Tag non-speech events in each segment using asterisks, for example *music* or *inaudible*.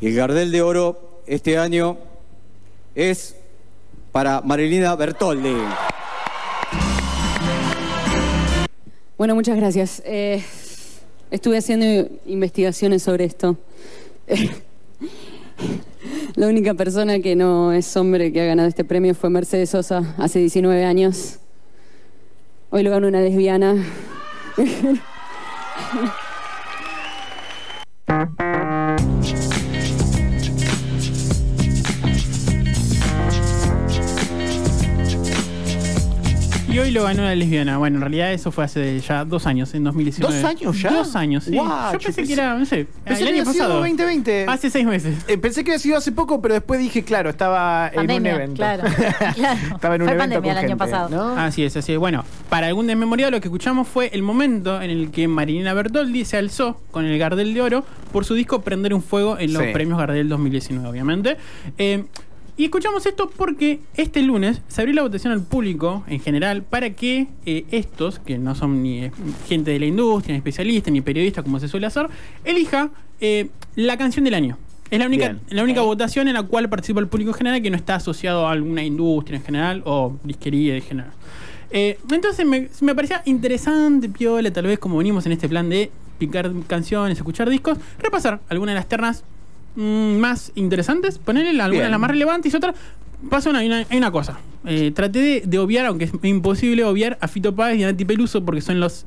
El Gardel de Oro este año es para Marilina Bertoldi. Bueno, muchas gracias. Eh, estuve haciendo investigaciones sobre esto. *laughs* La única persona que no es hombre que ha ganado este premio fue Mercedes Sosa hace 19 años. Hoy lo ganó una lesbiana. *laughs* Y hoy lo ganó la lesbiana. Bueno, en realidad eso fue hace ya dos años, en 2019. ¿Dos años ya? Dos años, sí. Guau, yo yo pensé que era, no sé, Pensé el que año había sido pasado. 2020. Hace seis meses. Eh, pensé que había sido hace poco, pero después dije, claro, estaba en un evento. claro, *laughs* claro. estaba en un Fue evento pandemia con el año gente, pasado. ¿no? Así es, así es. Bueno, para algún desmemoriado lo que escuchamos fue el momento en el que Marilina Bertoldi se alzó con el Gardel de Oro por su disco Prender un Fuego en los Sí. premios Gardel 2019, obviamente. Eh, y escuchamos esto porque este lunes se abrió la votación al público en general para que eh, estos, que no son ni eh, gente de la industria, ni especialistas, ni periodistas como se suele hacer, elija eh, la canción del año. Es la única, Bien. la única votación en la cual participa el público en general que no está asociado a alguna industria en general o disquería en general. Eh, entonces me, me parecía interesante, piola, tal vez como venimos en este plan de picar canciones, escuchar discos, repasar algunas de las ternas mm, más interesantes, ponerle algunas de Bien. las más relevantes y otras. Pasa una, hay una, hay una cosa. Eh, traté de, de obviar, aunque es imposible obviar, a Fito Páez y a Nati Peluso porque son los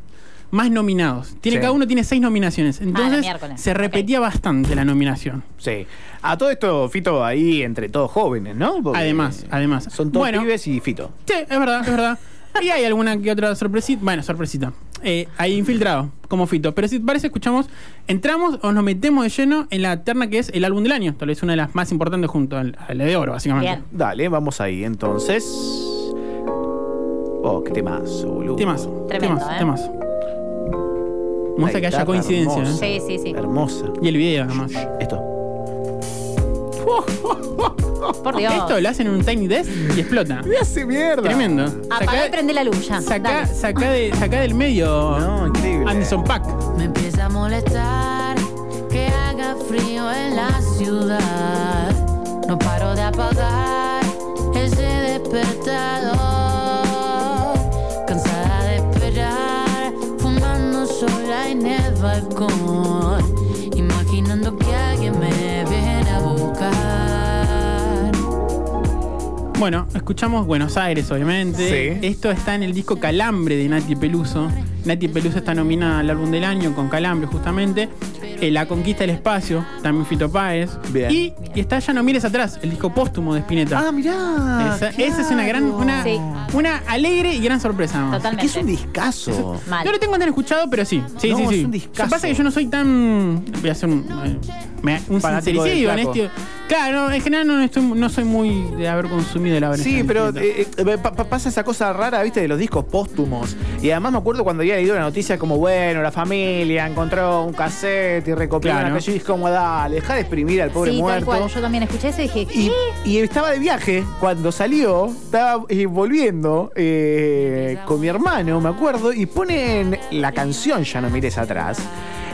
más nominados. Tiene, Sí. Cada uno tiene seis nominaciones. Entonces miércoles. se repetía bastante la nominación. Sí. A todo esto, Fito, ahí entre todos jóvenes, ¿no? Porque Además, además. Son todos Bueno. pibes y Fito. Sí, es verdad, es verdad. *laughs* Y hay alguna que otra sorpresita. Bueno, sorpresita. Eh, hay infiltrado, como Fito. Pero si te parece, escuchamos, entramos o nos metemos de lleno en la terna que es el álbum del año. Tal vez una de las más importantes junto al, al de oro, básicamente. Bien. Dale, vamos ahí entonces. Oh, qué temazo, boludo. Temazo. Tremendo, temazo, ¿eh? temazo. Muestra que haya coincidencia. hermosa. ¿eh? Sí, sí, sí. Hermosa. Y el video, además. Esto. Por Dios. Esto lo hacen en un Tiny Desk y explota. Me hace mierda. Tremendo. Apagá y prende la luz ya. Saca, de, saca del medio No, increíble. Anderson Pack. Me empieza a molestar que haga frío en la ciudad. No paro de apagar Bueno, escuchamos Buenos Aires, obviamente. Sí. Esto está en el disco Calambre de Nati Peluso. Nati Peluso está nominada al álbum del año con Calambre, justamente. Eh, La Conquista del Espacio, también Fito Páez. Bien. Y, y está Ya no mires atrás, el disco póstumo de Spinetta. Ah, mirá. esa, esa es una gran, una, Sí. una alegre y gran sorpresa. Totalmente. Que es un discazo. Mal. No lo tengo tan escuchado, pero sí. Sí, No, sí, es sí. un Lo que discazo. pasa es que yo no soy tan. Voy a hacer un. eh, me- un sincericidio en este. Claro, no, en general no, estoy, no soy muy de haber consumido la verdad. Sí, pero eh, eh, pa- pa- pasa esa cosa rara, viste, de los discos póstumos. Y además me acuerdo cuando había leído la noticia como, bueno, la familia encontró un cassette y recopilaron Claro. aquello y es como, dale, deja de exprimir al pobre sí, tal muerto. cual. Yo también escuché eso y dije, Y, ¿qué? y estaba de viaje cuando salió, estaba eh, volviendo eh, con mi hermano, me acuerdo, y ponen la canción Ya no mires atrás.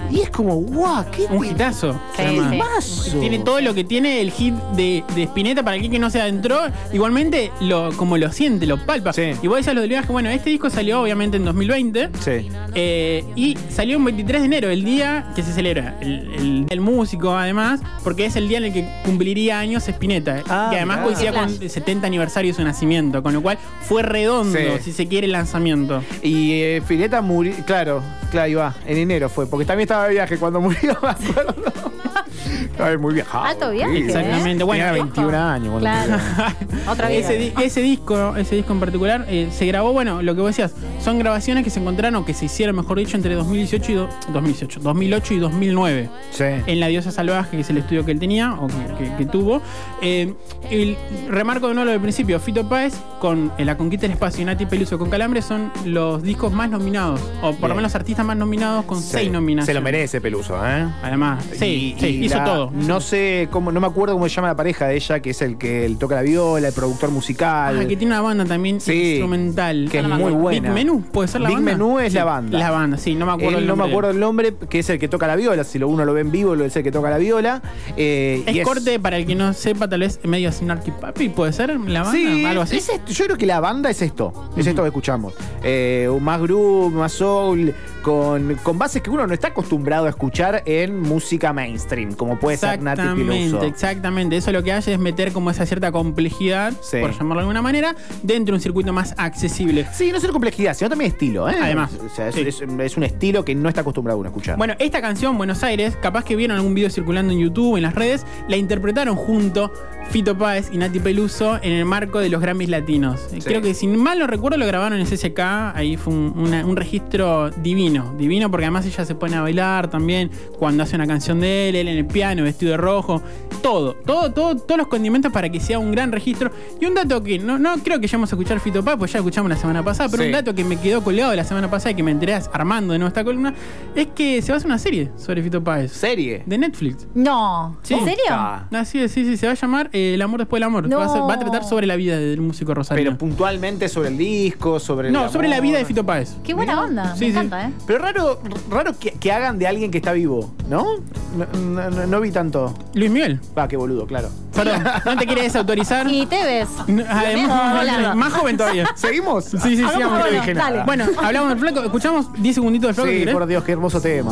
Y es como, guau, qué Un hitazo. Sí, además. sí. temazo. Tiene todo lo que tiene el hit de, de Spinetta para aquel que no se adentró. Igualmente, lo, como lo siente, lo palpa. Sí. Y vos decías lo del viaje. Bueno, este disco salió obviamente en 2020. Sí. eh, y salió un 23 de enero, el día que se celebra el, el, el músico, además, porque es el día en el que cumpliría años Spinetta. Ah, que además mirá. coincidía con el 70 aniversario de su nacimiento, con lo cual fue redondo, Sí. si se quiere, el lanzamiento. Y eh, Spinetta murió, claro, claro, ahí va, en enero fue, porque también estaba de viaje cuando murió, *laughs* me. *laughs* Muy vieja. Alto viaje, ¿eh? Exactamente. Bueno, Tenía eh, 21 años. cuando Claro. *laughs* Otra vez. Ese, di- ese disco, ese disco en particular, eh, se grabó, bueno, lo que vos decías, son grabaciones que se encontraron, o que se hicieron, mejor dicho, entre 2018 y do- 2018, 2008 y 2009. Sí. En La Diosa Salvaje, que es el estudio que él tenía, o que, que- que tuvo. Eh, el remarco de nuevo lo del principio, Fito Páez con eh, La Conquista del Espacio y Nati Peluso con Calambre son los discos más nominados, o por Bien. lo menos artistas más nominados con Sí. seis nominaciones. Se lo merece Peluso, ¿eh? Además, sí, Y- sí, y hizo la- todo. No sé cómo, no me acuerdo cómo se llama la pareja de ella, que es el que el toca la viola, el productor musical. Ah, que tiene una banda también Sí, instrumental. que es muy buena. Big Menú, ¿puede ser la Big banda? Menú es Sí, la banda. La banda, sí, no me acuerdo Él el no me nombre. acuerdo el nombre, que es el que toca la viola. Si lo uno lo ve en vivo, es el que toca la viola. Eh, y Es corte, para el que no sepa, tal vez medio Snarky Papi, ¿puede ser la banda? Sí, Algo así. es esto. yo creo que la banda es esto. Es esto que escuchamos. Eh, más groove, más soul, con, con bases que uno no está acostumbrado a escuchar en música mainstream, como puede ser Nati Exactamente, Peluso. exactamente. Eso lo que hace es meter como esa cierta complejidad, Sí. por llamarlo de alguna manera, dentro de un circuito más accesible. Sí, no solo complejidad, sino también estilo, ¿eh? Además, O sea, es, sí. es- es un estilo que no está acostumbrado uno a escuchar. Bueno, esta canción, Buenos Aires, capaz que vieron algún video circulando en YouTube, en las redes, la interpretaron junto Fito Páez y Nati Peluso en el marco de los Grammys Latinos. Eh, Sí. Creo que, si mal no recuerdo, lo grabaron en CSK. Ahí fue un, una- un registro divino. Divino porque además ella se pone a bailar también cuando hace una canción de él, él en el piano, vestido de rojo. Todo, todo, todo, todos los condimentos para que sea un gran registro. Y un dato que no, no creo que lleguemos a escuchar Fito Páez, pues ya escuchamos la semana pasada, pero Sí. un dato que me quedó colgado de la semana pasada y que me enteré armando de nuevo esta columna, es que se va a hacer una serie sobre Fito Páez. ¿Serie? De Netflix. No. Sí. ¿En serio? Ah, Así es, sí, sí, se va a llamar eh, El amor después del amor. No. Va, a ser- va a tratar sobre la vida del músico Rosario. Pero puntualmente sobre el disco, sobre el no, sobre la amor. vida de Fito Páez. Qué buena onda. Sí, Me sí. encanta, ¿eh? Pero raro, raro que, que hagan de alguien que está vivo, ¿no? No, no- no- no vi tanto. Luis Miguel. Ah, qué boludo, claro. Perdón, *laughs* no te quieres desautorizar. Y te ves. No, además, Hola. más joven todavía. ¿Seguimos? Sí, sí, Hagamos sigamos. que no Bueno, dale. hablamos del flaco. Escuchamos 10 segunditos del flaco. Sí, ¿querés? por Dios, qué hermoso tema.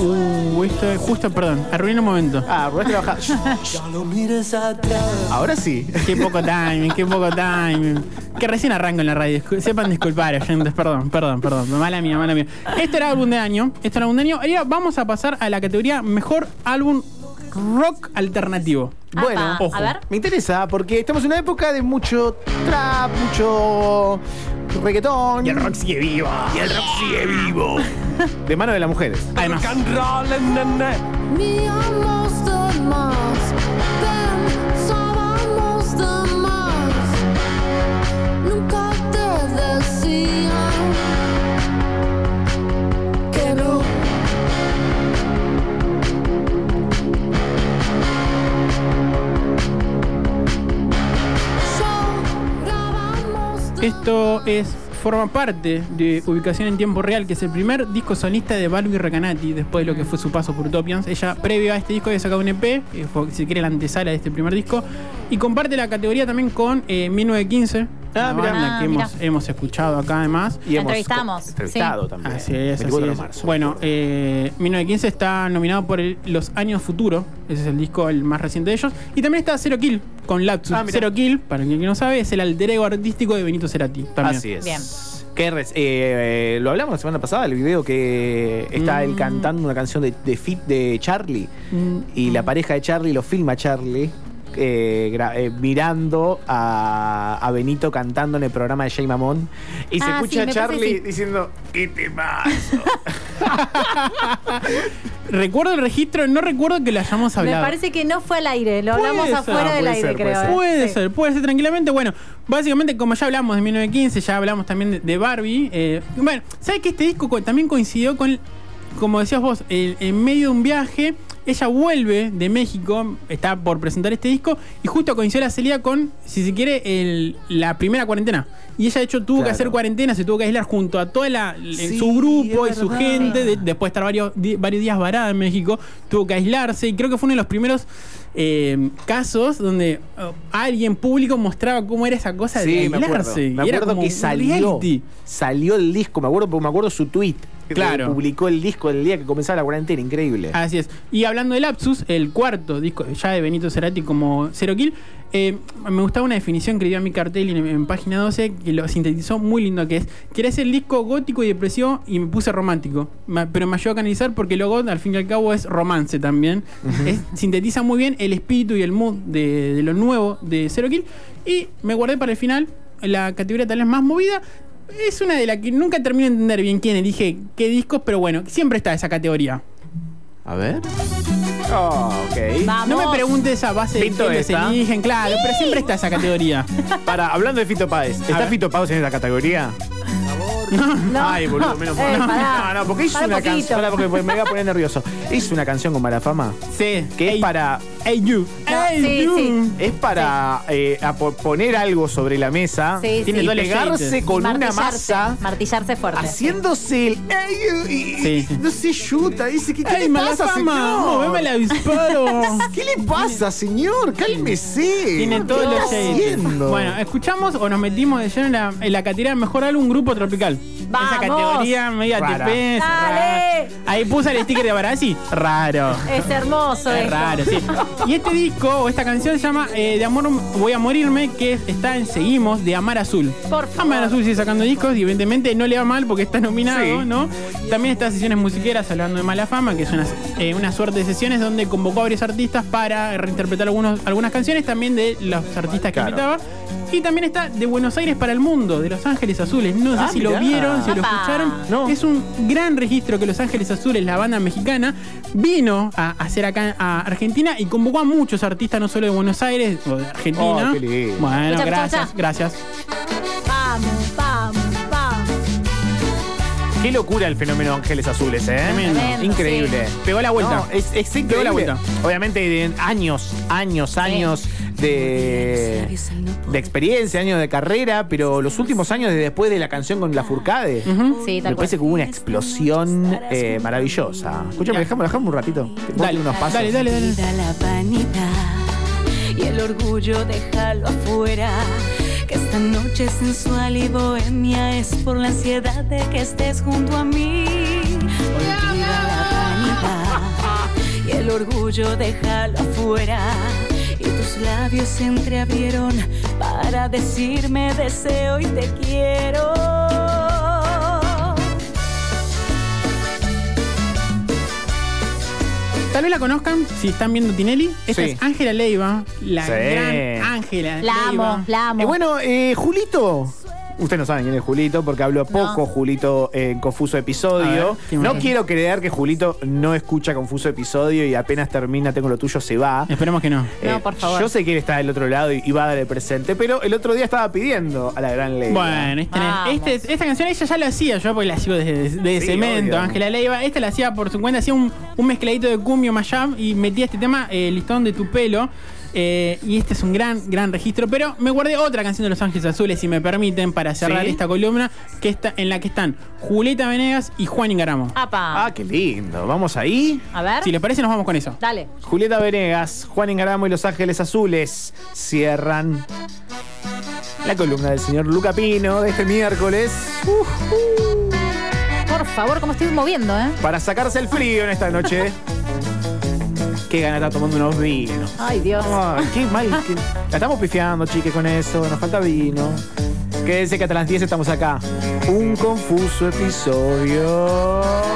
Uh, esto es justo, perdón. Arruiné un momento. Ah, no *laughs* mires atrás. Ahora sí. Qué poco timing, qué poco timing. Que recién arranco en la radio. Sepan disculpar, oyentes. Perdón, perdón, perdón. Mala mía, mala mía. Este era álbum de año. Este era álbum de año. Ahora vamos a pasar a la categoría Mejor Álbum Rock Alternativo. Bueno, Apa, ojo. A ver. Me interesa porque estamos en una época de mucho trap, mucho reggaetón. Y el rock sigue vivo. Y el rock sigue vivo. De mano de las mujeres. Además. Míamos de más, pensábamos de más. Nunca te decían que no. Esto es forma parte de Ubicación en Tiempo Real, que es el primer disco solista de Barbie Recanati, después de lo que fue su paso por Utopians. Ella, previo a este disco, había sacado un EP, que fue, si quiere, la antesala de este primer disco, y comparte la categoría también con eh, 1915, Ah, una mirá. banda Ah, que hemos, hemos escuchado acá además. Y La hemos entrevistamos, entrevistado sí. también. Así es, así 24 de es. marzo. Bueno, eh, 1915 está nominado por el- Los Años Futuro. Ese es el disco el más reciente de ellos. Y también está Zero Kill con Lapsus. Ah. Zero Kill, para quien no sabe, es el alter ego artístico de Benito Cerati. También. Así es. Bien. Qué res- eh, eh, lo hablamos la semana pasada, el video que está él Mm. cantando una canción de, de Fit de Charlie. Mm, Y la pareja de Charlie lo filma Charlie. eh, gra- eh, mirando a, a Benito cantando en el programa de Jay Mamón y se Ah, escucha sí, a me parece Charlie que sí. diciendo ¿Qué te pasa? *laughs* *laughs* Recuerdo el registro, no recuerdo que lo hayamos Me hablado. parece que no fue al aire, lo Puede hablamos ser. afuera Ah, del aire, ser, puede creo. ser. ¿eh? Puede Sí. ser, puede ser tranquilamente. Bueno, básicamente, como ya hablamos de 1915, ya hablamos también de, de Barbie. eh, bueno, ¿sabes que este disco co- también coincidió con, como decías vos, el- en medio de un viaje? Ella vuelve de México, está por presentar este disco, y justo coincidió la salida con, si se quiere, el- la primera cuarentena. Y ella, de hecho, tuvo que hacer cuarentena, se tuvo que aislar junto a toda la, Sí, su grupo y su gente. de- después de estar varios, di- varios días varada en México, tuvo que aislarse. Y creo que fue uno de los primeros eh, casos donde oh, alguien público mostraba cómo era esa cosa de Sí, me acuerdo. aislarse. Me Y era acuerdo como que salió, reality. salió el disco, me acuerdo porque me acuerdo su tweet. Claro. Publicó el disco el día que comenzaba la cuarentena, increíble. Así es. Y hablando de Lapsus, el cuarto disco ya de Benito Cerati como Zero Kill, eh, me gustaba una definición que dio a mi cartel en, en página 12 que lo sintetizó muy lindo que es quería hacer el disco gótico y depresivo y me puse romántico Ma- pero me ayudó a canalizar porque lo al fin y al cabo es romance también Es- sintetiza muy bien el espíritu y el mood de, de lo nuevo de Zero Kill y me guardé para el final la categoría tal vez más movida es una de las que nunca termino de entender bien quién elige qué discos pero bueno siempre está esa categoría A ver. Oh, ok. Vamos. no me preguntes a base de quiénes se esta. eligen, claro, pero siempre está esa categoría. *laughs* Para, hablando de Fito Páez, ¿está ver. Fito Páez en esta categoría? *laughs* No. Ay, boludo, menos mal. Eh, no, pará. no, porque hizo Pará una poquito. canción. Pará, porque me voy a poner nervioso. Hizo una canción con mala fama Sí. que es Ey, para. Hey you. No, Hey sí, you. sí. Es para eh, a po- poner algo sobre la mesa Sí, Tiene sí. doble pegarse con una Martillarse, masa Martillarse fuerte. haciéndose el "Ey, y, y- Sí, sí. no sé yuta dice que le mala pasa fama. Moveme la disparo. *laughs* ¿Qué le pasa señor? Cálmese Tiene todos ¿Qué los está shades. haciendo? Bueno, escuchamos o nos metimos de lleno en la, en la categoría mejor álbum grupo tropical. Vamos. Esa categoría media Rara. TP. Dale. Ahí puse el sticker de Barassi. Raro. Es hermoso Es esto. raro, sí. Y este disco o esta canción se llama eh, De Amor Voy a Morirme, que es- está en Seguimos de Amar Azul. Por favor. Amar Azul sigue sacando discos y evidentemente no le va mal porque está nominado, Sí. ¿no? También está Sesiones Musiqueras hablando de Mala Fama, que es una, eh, una suerte de sesiones donde convocó a varios artistas para reinterpretar algunos, algunas canciones, también de los artistas que Claro. invitaba. Y también está de Buenos Aires para el Mundo, de Los Ángeles Azules. No sé Ah, si lo vieron, si lo escucharon. No. Es un gran registro que Los Ángeles Azules, la banda mexicana, vino a hacer acá a Argentina y convocó a muchos artistas, no solo de Buenos Aires o de Argentina. Oh, qué lindo. Bueno, gracias, gracias. Vamos, vamos, vamos. Qué locura el fenómeno Ángeles Azules, ¿eh? Tremendo. Tremendo, Increíble. Pegó la vuelta. No, es, es increíble. Pegó la vuelta. Obviamente, de años, años, años de, de experiencia, años de carrera, pero los últimos años de después de la canción con la Furcade. Sí, Me tal cual. parece que hubo una explosión eh, maravillosa. Escúchame, dejamos, dejamos un ratito. Dale, unos pasos. dale, dale, dale. Olvida la vanidad y el orgullo déjalo afuera. Que esta noche sensual y bohemia es por la ansiedad de que estés junto a mí. Olvida la vanidad y el orgullo déjalo afuera. Y tus labios se entreabrieron para decirme deseo y te quiero. Tal vez la conozcan si están viendo Tinelli. Esta Sí. es Ángela Leiva, la Sí. gran Ángela La Leiva. amo, la amo. Eh, bueno, eh, Julito. Ustedes no saben quién es Julito porque habló poco Julito en Confuso A Episodio. ver, ¿quién no quiero creer que Julito no escucha Confuso Episodio y apenas termina Tengo lo tuyo se va. Esperemos que no. No, por favor. Yo sé que él está del otro lado y, y va a dar el presente, pero el otro día estaba pidiendo a la gran ley. Bueno, este- Vamos. este- esta canción ella ya la hacía, yo porque la sigo desde, Sí, Cemento. Ángela Leiva. Esta la hacía por su cuenta, hacía un, un mezcladito de cumbio mashup y metía este tema, eh, Listón de tu pelo. Eh, y este es un gran, gran registro. Pero me guardé otra canción de Los Ángeles Azules, si me permiten, para cerrar Sí. esta columna, que está, en la que están Julieta Venegas y Juan Ingaramo. Apa. Ah, qué lindo. Vamos ahí. A ver. Si les parece, nos vamos con eso. Dale. Julieta Venegas, Juan Ingaramo y Los Ángeles Azules cierran la columna del señor Luca Pino de este miércoles. Por favor, cómo estoy moviendo, ¿eh? Para sacarse el frío en esta noche. *laughs* Qué gana está tomando unos vinos. Ay, Dios. Ay, qué mal. La estamos pifiando, chiques, con eso. Nos falta vino. Quédense que hasta las 10 estamos acá. Un confuso episodio.